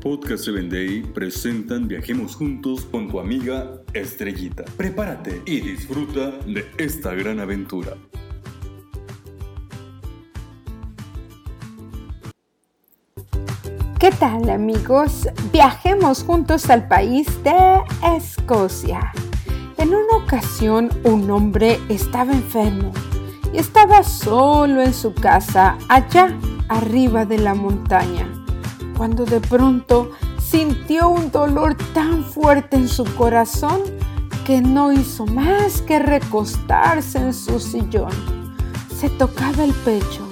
Podcast 7 Day presentan Viajemos Juntos con tu amiga Estrellita. Prepárate y disfruta de esta gran aventura. ¿Qué tal amigos? Viajemos juntos al país de Escocia. En una ocasión un hombre estaba enfermo y estaba solo en su casa allá arriba de la montaña, cuando de pronto sintió un dolor tan fuerte en su corazón que no hizo más que recostarse en su sillón. Se tocaba el pecho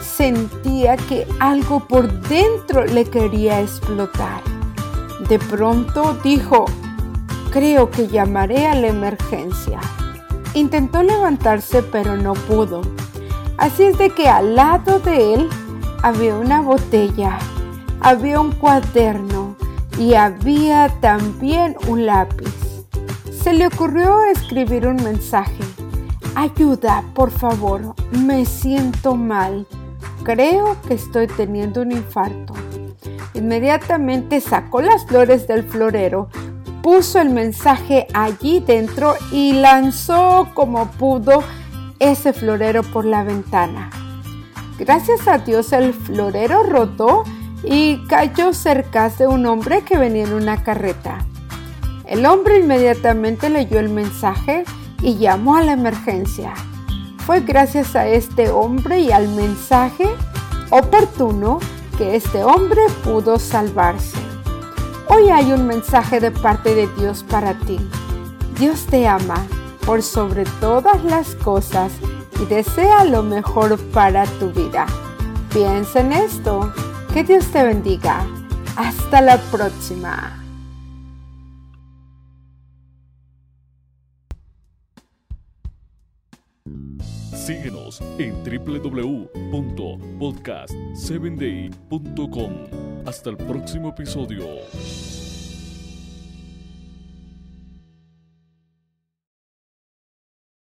sentía que algo por dentro le quería explotar. De pronto dijo, creo que llamaré a la emergencia. Intentó levantarse pero no pudo. Así es de que al lado de él había una botella, había un cuaderno y había también un lápiz. Se le ocurrió escribir un mensaje. Ayuda, por favor, me siento mal creo que estoy teniendo un infarto. Inmediatamente sacó las flores del florero, puso el mensaje allí dentro y lanzó como pudo ese florero por la ventana. Gracias a Dios el florero rotó y cayó cerca de un hombre que venía en una carreta. El hombre inmediatamente leyó el mensaje y llamó a la emergencia. Fue gracias a este hombre y al mensaje oportuno que este hombre pudo salvarse. Hoy hay un mensaje de parte de Dios para ti. Dios te ama por sobre todas las cosas y desea lo mejor para tu vida. Piensa en esto. Que Dios te bendiga. Hasta la próxima. Síguenos en www.podcast7day.com. Hasta el próximo episodio.